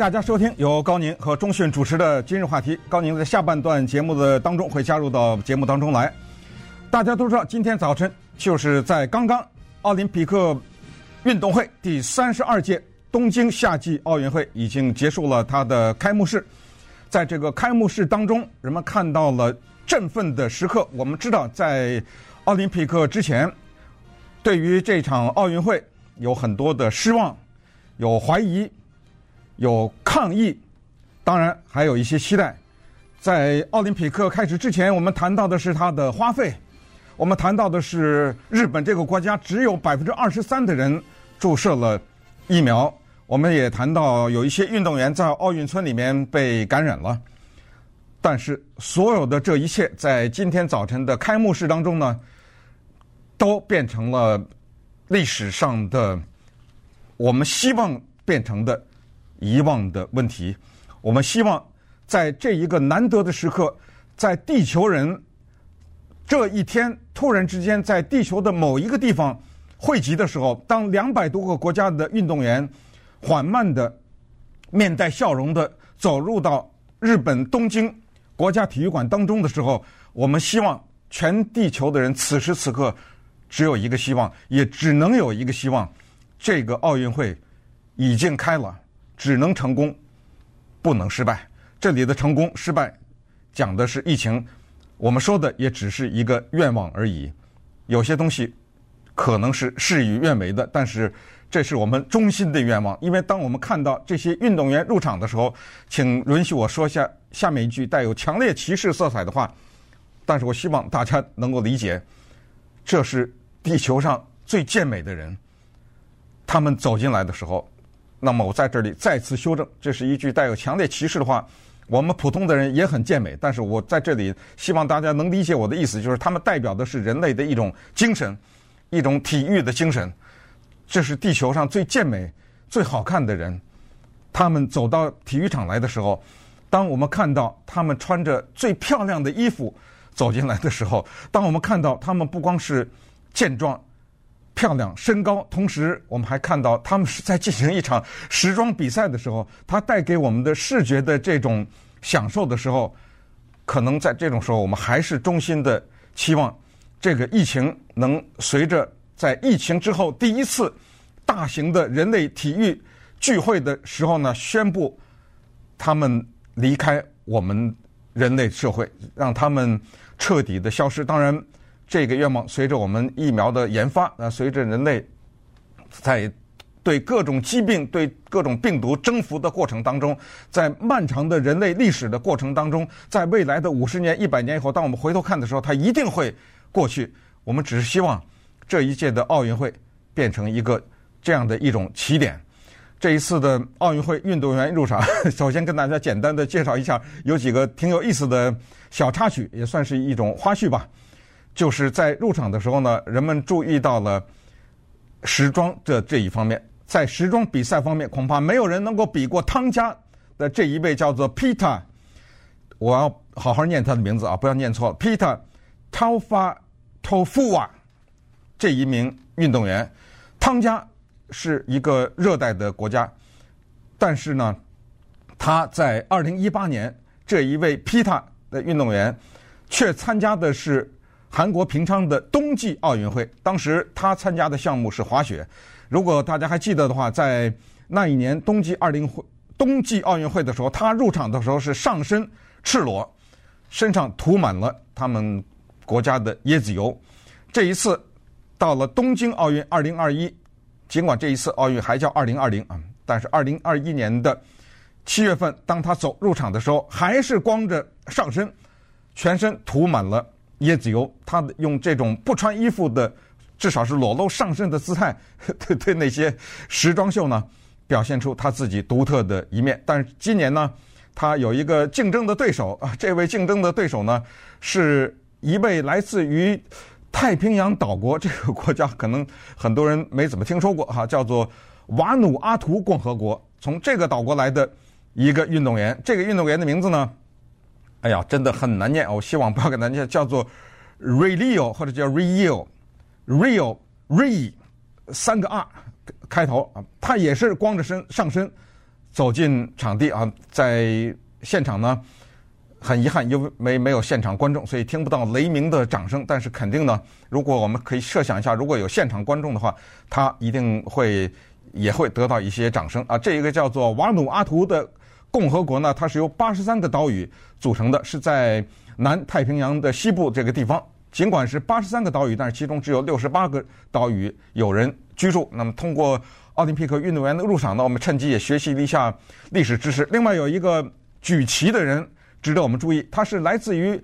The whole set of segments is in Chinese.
大家收听由高宁和钟讯主持的今日话题。高宁在下半段节目的当中会加入到节目当中来。大家都知道，今天早晨就是在刚刚奥林匹克运动会第三十二届东京夏季奥运会已经结束了它的开幕式。在这个开幕式当中，人们看到了振奋的时刻。我们知道，在奥林匹克之前，对于这场奥运会有很多的失望，有怀疑。有抗议，当然还有一些期待。在奥林匹克开始之前，我们谈到的是它的花费，我们谈到的是日本这个国家只有百分之二十三的人注射了疫苗。我们也谈到有一些运动员在奥运村里面被感染了。但是所有的这一切，在今天早晨的开幕式当中呢，都变成了历史上的我们希望变成的。遗忘的问题，我们希望在这一个难得的时刻，在地球人这一天突然之间在地球的某一个地方汇集的时候，当两百多个国家的运动员缓慢的面带笑容的走入到日本东京国家体育馆当中的时候，我们希望全地球的人此时此刻只有一个希望，也只能有一个希望，这个奥运会已经开了。只能成功，不能失败。这里的成功失败，讲的是疫情。我们说的也只是一个愿望而已。有些东西可能是事与愿违的，但是这是我们衷心的愿望。因为当我们看到这些运动员入场的时候，请允许我说下下面一句带有强烈歧视色彩的话。但是我希望大家能够理解，这是地球上最健美的人，他们走进来的时候。那么我在这里再次修正，这是一句带有强烈歧视的话。我们普通的人也很健美，但是我在这里希望大家能理解我的意思，就是他们代表的是人类的一种精神，一种体育的精神。这是地球上最健美、最好看的人。他们走到体育场来的时候，当我们看到他们穿着最漂亮的衣服走进来的时候，当我们看到他们不光是健壮。漂亮身高，同时我们还看到他们是在进行一场时装比赛的时候，他带给我们的视觉的这种享受的时候，可能在这种时候，我们还是衷心的期望这个疫情能随着在疫情之后第一次大型的人类体育聚会的时候呢，宣布他们离开我们人类社会，让他们彻底的消失。当然。这个愿望随着我们疫苗的研发，啊，随着人类在对各种疾病、对各种病毒征服的过程当中，在漫长的人类历史的过程当中，在未来的五十年、一百年以后，当我们回头看的时候，它一定会过去。我们只是希望这一届的奥运会变成一个这样的一种起点。这一次的奥运会运动员入场，首先跟大家简单的介绍一下，有几个挺有意思的小插曲，也算是一种花絮吧。就是在入场的时候呢，人们注意到了时装的这一方面。在时装比赛方面，恐怕没有人能够比过汤加的这一位叫做 Peter，我要好好念他的名字啊，不要念错。Peter Taufifua 这一名运动员，汤加是一个热带的国家，但是呢，他在二零一八年这一位 Peter 的运动员却参加的是。韩国平昌的冬季奥运会，当时他参加的项目是滑雪。如果大家还记得的话，在那一年冬季二零会冬季奥运会的时候，他入场的时候是上身赤裸，身上涂满了他们国家的椰子油。这一次到了东京奥运二零二一，尽管这一次奥运还叫二零二零啊，但是二零二一年的七月份，当他走入场的时候，还是光着上身，全身涂满了。椰子油，他用这种不穿衣服的，至少是裸露上身的姿态，对对那些时装秀呢，表现出他自己独特的一面。但是今年呢，他有一个竞争的对手啊，这位竞争的对手呢，是一位来自于太平洋岛国，这个国家可能很多人没怎么听说过哈，叫做瓦努阿图共和国，从这个岛国来的一个运动员。这个运动员的名字呢？哎呀，真的很难念，我希望不要给大家叫做 “reel” 或者叫 Rio，Rio Re 三个 R 开头啊，他也是光着身上身走进场地啊，在现场呢，很遗憾，因为没没有现场观众，所以听不到雷鸣的掌声。但是肯定呢，如果我们可以设想一下，如果有现场观众的话，他一定会也会得到一些掌声啊。这一个叫做瓦努阿图的共和国呢，它是由八十三个岛屿组成的，是在南太平洋的西部这个地方。尽管是八十三个岛屿，但是其中只有六十八个岛屿有人居住。那么通过。奥林匹克运动员的入场呢，我们趁机也学习了一下历史知识。另外有一个举旗的人值得我们注意，他是来自于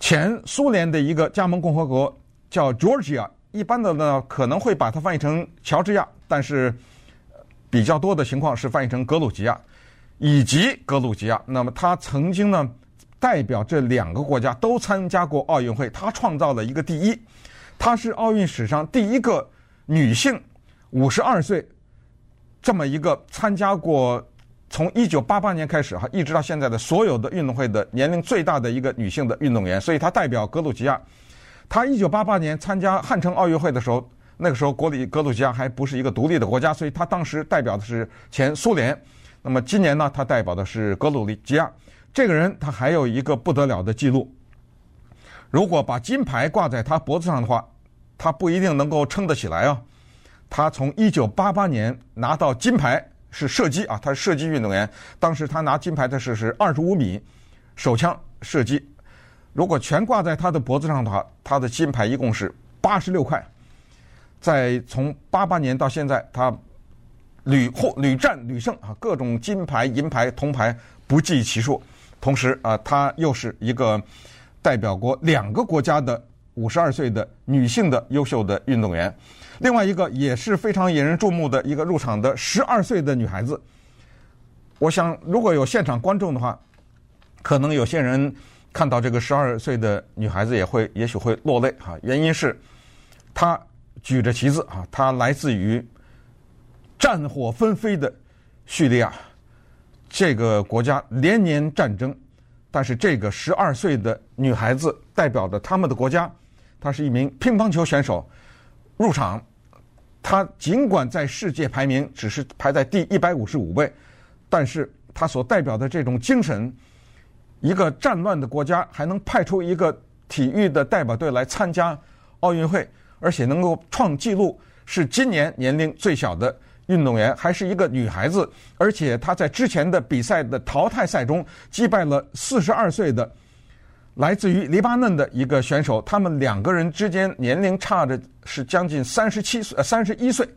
前苏联的一个加盟共和国，叫 Georgia。一般的呢可能会把它翻译成乔治亚，但是比较多的情况是翻译成格鲁吉亚以及格鲁吉亚。那么他曾经呢代表这两个国家都参加过奥运会，他创造了一个第一，他是奥运史上第一个女性。五十二岁，这么一个参加过从一九八八年开始哈，一直到现在的所有的运动会的年龄最大的一个女性的运动员，所以她代表格鲁吉亚。她一九八八年参加汉城奥运会的时候，那个时候国里格鲁吉亚还不是一个独立的国家，所以她当时代表的是前苏联。那么今年呢，他代表的是格鲁吉亚。这个人他还有一个不得了的记录，如果把金牌挂在他脖子上的话，他不一定能够撑得起来啊。他从一九八八年拿到金牌是射击啊，他是射击运动员。当时他拿金牌的是是二十五米手枪射击。如果全挂在他的脖子上的话，他的金牌一共是八十六块。在从八八年到现在，他屡获屡战屡胜啊，各种金牌、银牌、铜牌不计其数。同时啊，她又是一个代表过两个国家的五十二岁的女性的优秀的运动员。另外一个也是非常引人注目的一个入场的十二岁的女孩子，我想如果有现场观众的话，可能有些人看到这个十二岁的女孩子也会也许会落泪哈。原因是她举着旗子啊，她来自于战火纷飞的叙利亚这个国家，连年战争，但是这个十二岁的女孩子代表着他们的国家，她是一名乒乓球选手。入场，她尽管在世界排名只是排在第一百五十五位，但是她所代表的这种精神，一个战乱的国家还能派出一个体育的代表队来参加奥运会，而且能够创纪录，是今年年龄最小的运动员，还是一个女孩子，而且她在之前的比赛的淘汰赛中击败了四十二岁的。来自于黎巴嫩的一个选手，他们两个人之间年龄差着是将近三十七岁，呃，三十一岁。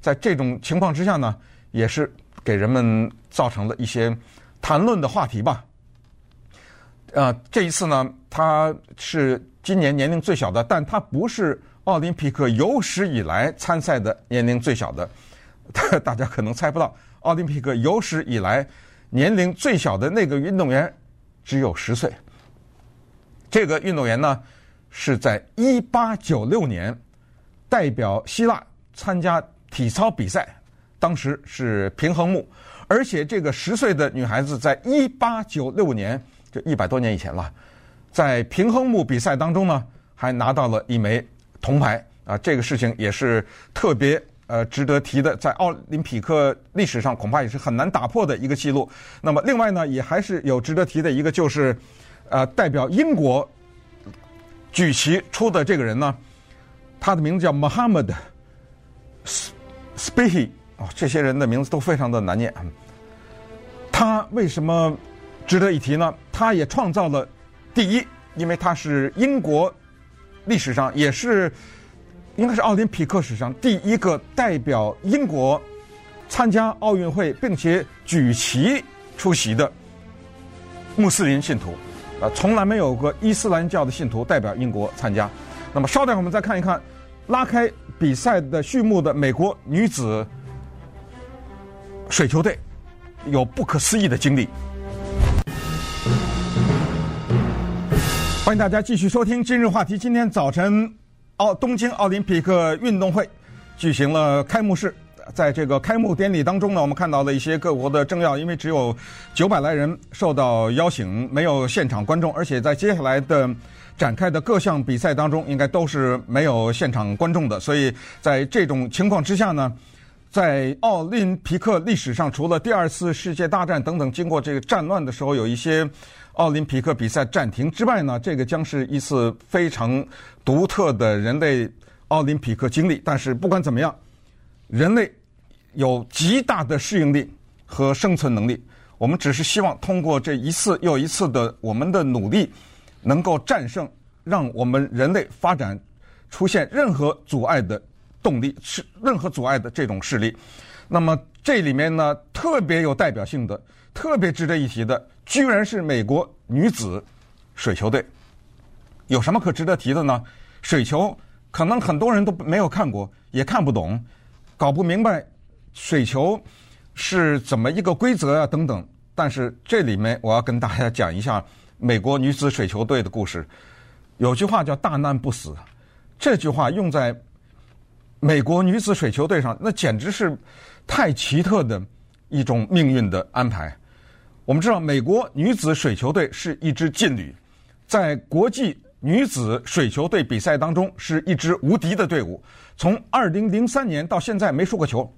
在这种情况之下呢，也是给人们造成了一些谈论的话题吧。呃，这一次呢，他是今年年龄最小的，但他不是奥林匹克有史以来参赛的年龄最小的。大家可能猜不到，奥林匹克有史以来年龄最小的那个运动员只有十岁。这个运动员呢，是在一八九六年代表希腊参加体操比赛，当时是平衡木，而且这个十岁的女孩子在一八九六年，就一百多年以前了，在平衡木比赛当中呢，还拿到了一枚铜牌啊，这个事情也是特别呃值得提的，在奥林匹克历史上恐怕也是很难打破的一个记录。那么另外呢，也还是有值得提的一个就是。呃，代表英国举旗出的这个人呢，他的名字叫 Mohammed Spihi 哦，这些人的名字都非常的难念。他为什么值得一提呢？他也创造了第一，因为他是英国历史上也是应该是奥林匹克史上第一个代表英国参加奥运会并且举旗出席的穆斯林信徒。啊，从来没有过伊斯兰教的信徒代表英国参加。那么，稍等，我们再看一看拉开比赛的序幕的美国女子水球队有不可思议的经历。欢迎大家继续收听今日话题。今天早晨，奥东京奥林匹克运动会举行了开幕式。在这个开幕典礼当中呢，我们看到了一些各国的政要，因为只有九百来人受到邀请，没有现场观众，而且在接下来的展开的各项比赛当中，应该都是没有现场观众的。所以在这种情况之下呢，在奥林匹克历史上，除了第二次世界大战等等经过这个战乱的时候有一些奥林匹克比赛暂停之外呢，这个将是一次非常独特的人类奥林匹克经历。但是不管怎么样，人类有极大的适应力和生存能力。我们只是希望通过这一次又一次的我们的努力，能够战胜让我们人类发展出现任何阻碍的动力，是任何阻碍的这种势力。那么这里面呢，特别有代表性的、特别值得一提的，居然是美国女子水球队。有什么可值得提的呢？水球可能很多人都没有看过，也看不懂，搞不明白水球是怎么一个规则啊等等。但是这里面我要跟大家讲一下美国女子水球队的故事。有句话叫“大难不死”，这句话用在美国女子水球队上，那简直是太奇特的一种命运的安排。我们知道，美国女子水球队是一支劲旅，在国际女子水球队比赛当中是一支无敌的队伍。从二零零三年到现在没输过球。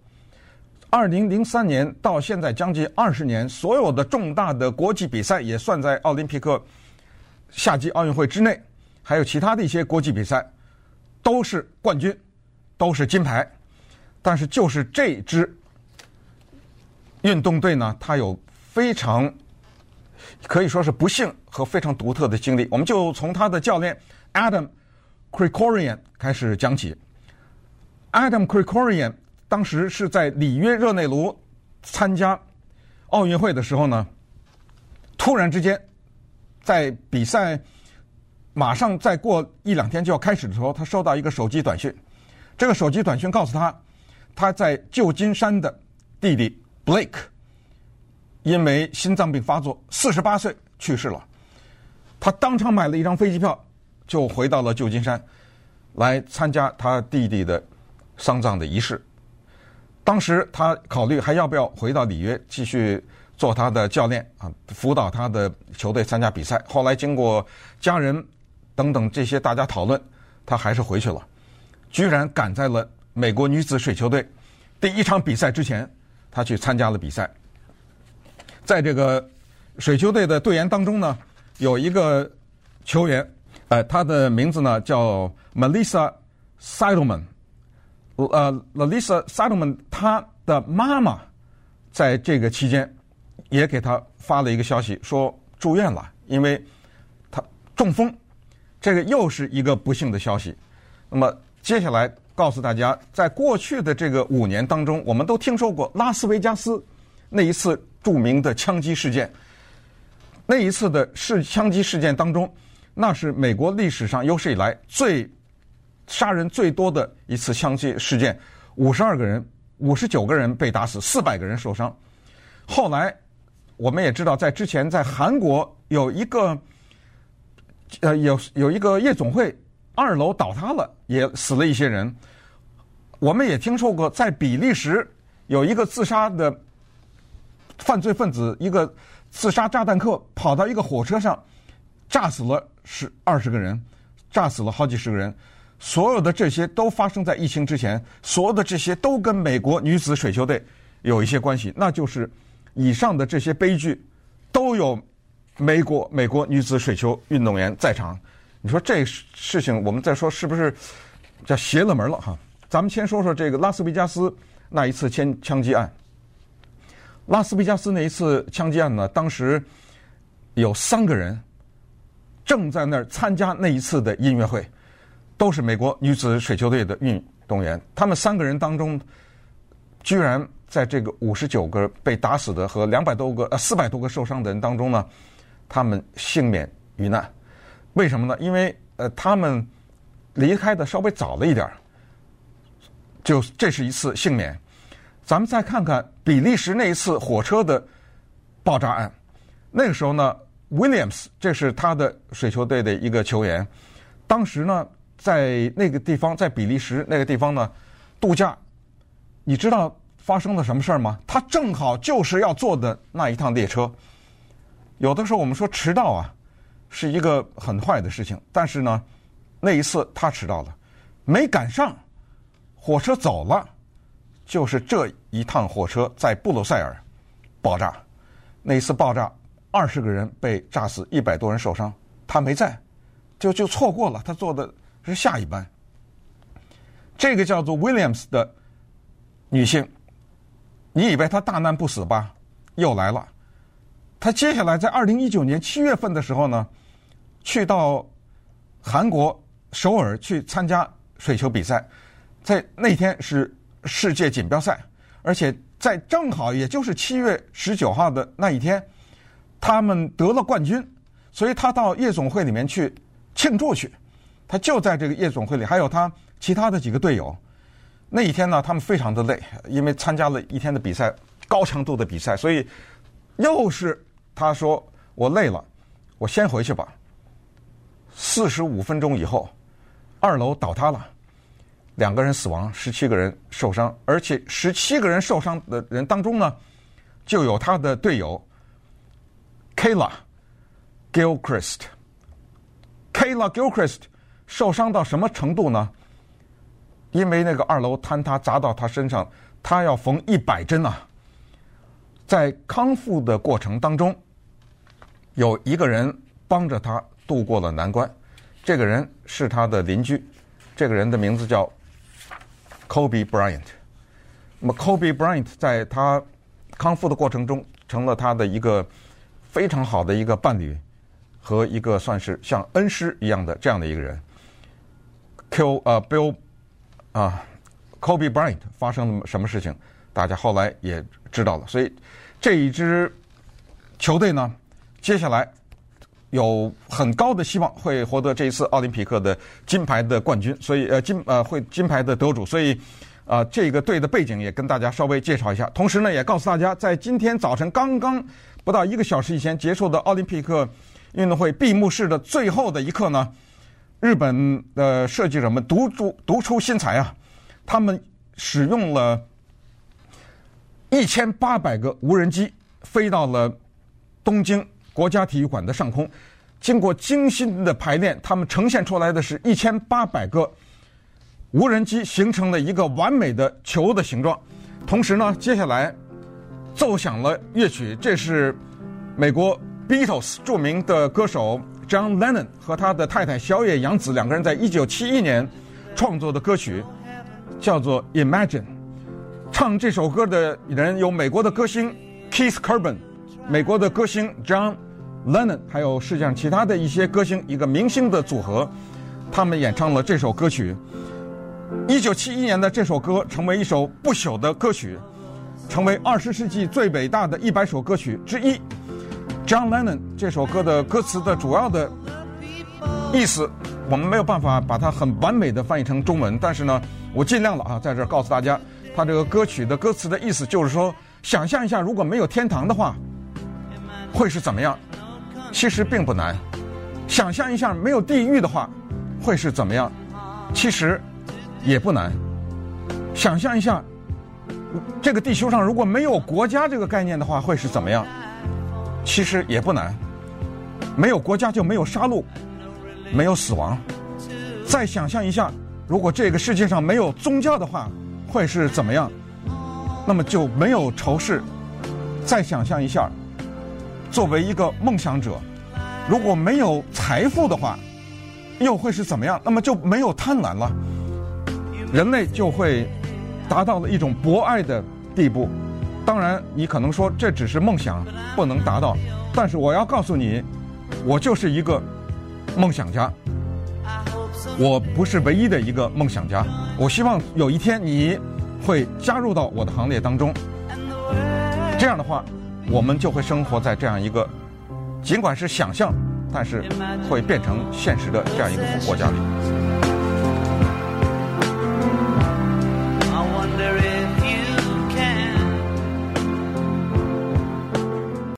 二零零三年到现在将近二十年，所有的重大的国际比赛也算在奥林匹克夏季奥运会之内，还有其他的一些国际比赛，都是冠军，都是金牌。但是就是这支运动队呢，它有非常可以说是不幸和非常独特的经历。我们就从他的教练 Adam Krikorian 开始讲起。Adam Krikorian。当时是在里约热内卢参加奥运会的时候呢，突然之间，在比赛马上再过一两天就要开始的时候，他收到一个手机短讯。这个手机短讯告诉他，他在旧金山的弟弟 Blake 因为心脏病发作，四十八岁去世了。他当场买了一张飞机票，就回到了旧金山，来参加他弟弟的丧葬的仪式。当时他考虑还要不要回到里约继续做他的教练啊，辅导他的球队参加比赛。后来经过家人等等这些大家讨论，他还是回去了。居然赶在了美国女子水球队第一场比赛之前，他去参加了比赛。在这个水球队的队员当中呢，有一个球员，呃，他的名字呢叫 Melissa s i d e m a n。呃，Melissa s i d e m a n 他的妈妈在这个期间也给他发了一个消息，说住院了，因为他中风。这个又是一个不幸的消息。那么接下来告诉大家，在过去的这个五年当中，我们都听说过拉斯维加斯那一次著名的枪击事件。那一次的是枪击事件当中，那是美国历史上有史以来最。杀人最多的一次枪击事件，五十二个人，五十九个人被打死，四百个人受伤。后来我们也知道，在之前在韩国有一个，呃，有有一个夜总会二楼倒塌了，也死了一些人。我们也听说过，在比利时有一个自杀的犯罪分子，一个自杀炸弹客跑到一个火车上，炸死了十二十个人，炸死了好几十个人。所有的这些都发生在疫情之前，所有的这些都跟美国女子水球队有一些关系，那就是以上的这些悲剧都有美国美国女子水球运动员在场。你说这事情，我们再说是不是叫邪了门了哈？咱们先说说这个拉斯维加斯那一次枪枪击案。拉斯维加斯那一次枪击案呢，当时有三个人正在那儿参加那一次的音乐会。都是美国女子水球队的运动员，他们三个人当中，居然在这个五十九个被打死的和两百多个呃四百多个受伤的人当中呢，他们幸免于难。为什么呢？因为呃他们离开的稍微早了一点儿，就这是一次幸免。咱们再看看比利时那一次火车的爆炸案，那个时候呢，Williams 这是他的水球队的一个球员，当时呢。在那个地方，在比利时那个地方呢，度假，你知道发生了什么事儿吗？他正好就是要坐的那一趟列车。有的时候我们说迟到啊，是一个很坏的事情，但是呢，那一次他迟到了，没赶上，火车走了，就是这一趟火车在布鲁塞尔爆炸，那次爆炸，二十个人被炸死，一百多人受伤，他没在，就就错过了，他坐的是下一班。这个叫做 Williams 的女性，你以为她大难不死吧？又来了。她接下来在二零一九年七月份的时候呢，去到韩国首尔去参加水球比赛，在那天是世界锦标赛，而且在正好也就是七月十九号的那一天，他们得了冠军，所以他到夜总会里面去庆祝去。他就在这个夜总会里，还有他。其他的几个队友，那一天呢，他们非常的累，因为参加了一天的比赛，高强度的比赛，所以又是他说我累了，我先回去吧。四十五分钟以后，二楼倒塌了，两个人死亡，十七个人受伤，而且十七个人受伤的人当中呢，就有他的队友 Kayla Gilchrist。Kayla Gilchrist 受伤到什么程度呢？因为那个二楼坍塌砸到他身上，他要缝一百针啊！在康复的过程当中，有一个人帮着他度过了难关。这个人是他的邻居，这个人的名字叫 Kobe Bryant。那么 Kobe Bryant 在他康复的过程中，成了他的一个非常好的一个伴侣和一个算是像恩师一样的这样的一个人。Q 呃 Bill。啊，Kobe Bryant 发生了什么事情？大家后来也知道了。所以这一支球队呢，接下来有很高的希望会获得这一次奥林匹克的金牌的冠军。所以呃金呃会金牌的得主。所以啊、呃，这个队的背景也跟大家稍微介绍一下。同时呢，也告诉大家，在今天早晨刚刚不到一个小时以前结束的奥林匹克运动会闭幕式的最后的一刻呢。日本的设计者们独出独出心裁啊！他们使用了一千八百个无人机飞到了东京国家体育馆的上空，经过精心的排练，他们呈现出来的是一千八百个无人机形成了一个完美的球的形状。同时呢，接下来奏响了乐曲，这是美国 Beatles 著名的歌手。John Lennon 和他的太太小野洋子两个人在一九七一年创作的歌曲，叫做《Imagine》。唱这首歌的人有美国的歌星 Keith c u r b a n 美国的歌星 John Lennon，还有世界上其他的一些歌星，一个明星的组合，他们演唱了这首歌曲。一九七一年的这首歌成为一首不朽的歌曲，成为二十世纪最伟大的一百首歌曲之一。John Lennon 这首歌的歌词的主要的意思，我们没有办法把它很完美的翻译成中文，但是呢，我尽量了啊，在这儿告诉大家，它这个歌曲的歌词的意思就是说，想象一下如果没有天堂的话，会是怎么样？其实并不难。想象一下没有地狱的话，会是怎么样？其实也不难。想象一下，这个地球上如果没有国家这个概念的话，会是怎么样？其实也不难，没有国家就没有杀戮，没有死亡。再想象一下，如果这个世界上没有宗教的话，会是怎么样？那么就没有仇视。再想象一下，作为一个梦想者，如果没有财富的话，又会是怎么样？那么就没有贪婪了，人类就会达到了一种博爱的地步。当然，你可能说这只是梦想，不能达到。但是我要告诉你，我就是一个梦想家。我不是唯一的一个梦想家。我希望有一天你会加入到我的行列当中。这样的话，我们就会生活在这样一个，尽管是想象，但是会变成现实的这样一个国家里。